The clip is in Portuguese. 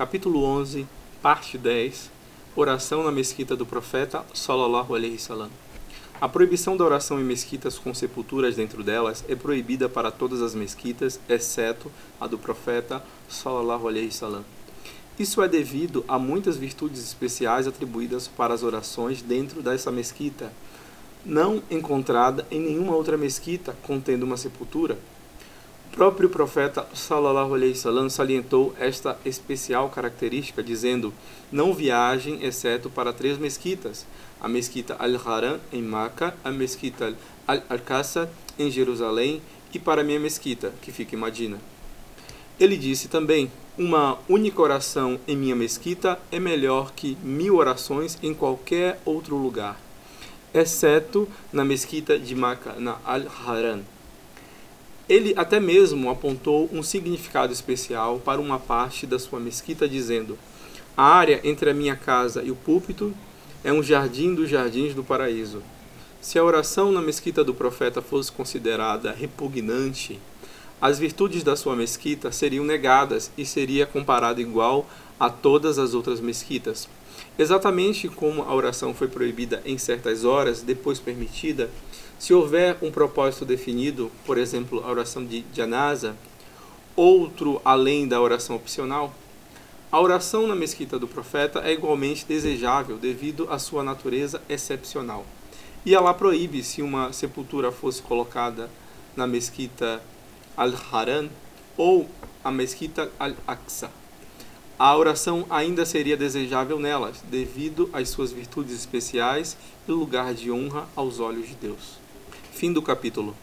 capítulo 11, parte 10, oração na mesquita do profeta sallallahu alaihi wasallam. A proibição da oração em mesquitas com sepulturas dentro delas é proibida para todas as mesquitas, exceto a do profeta sallallahu alaihi wasallam. Isso é devido a muitas virtudes especiais atribuídas para as orações dentro dessa mesquita, não encontrada em nenhuma outra mesquita contendo uma sepultura. O próprio profeta sallallahu alaihi wasallam salientou esta especial característica dizendo: "Não viajem exceto para três mesquitas: a mesquita Al-Haram em Meca, a mesquita Al-Aqsa em Jerusalém e para a minha mesquita, que fica em Madina." Ele disse também: Uma única oração em minha mesquita é melhor que mil orações em qualquer outro lugar, exceto na mesquita de Makkah, na Al-Haram. Ele até mesmo apontou um significado especial para uma parte da sua mesquita, dizendo: A área entre a minha casa e o púlpito é um jardim dos jardins do paraíso. Se a oração na mesquita do profeta fosse considerada repugnante, as virtudes da sua mesquita seriam negadas e seria comparado igual a todas as outras mesquitas. Exatamente como a oração foi proibida em certas horas, depois permitida, se houver um propósito definido, por exemplo, a oração de janaza, outro além da oração opcional, a oração na mesquita do profeta é igualmente desejável devido à sua natureza excepcional. E ela proíbe se uma sepultura fosse colocada na mesquita al-Haran ou a mesquita al-Aqsa. A oração ainda seria desejável nelas, devido às suas virtudes especiais e lugar de honra aos olhos de Deus. Fim do capítulo.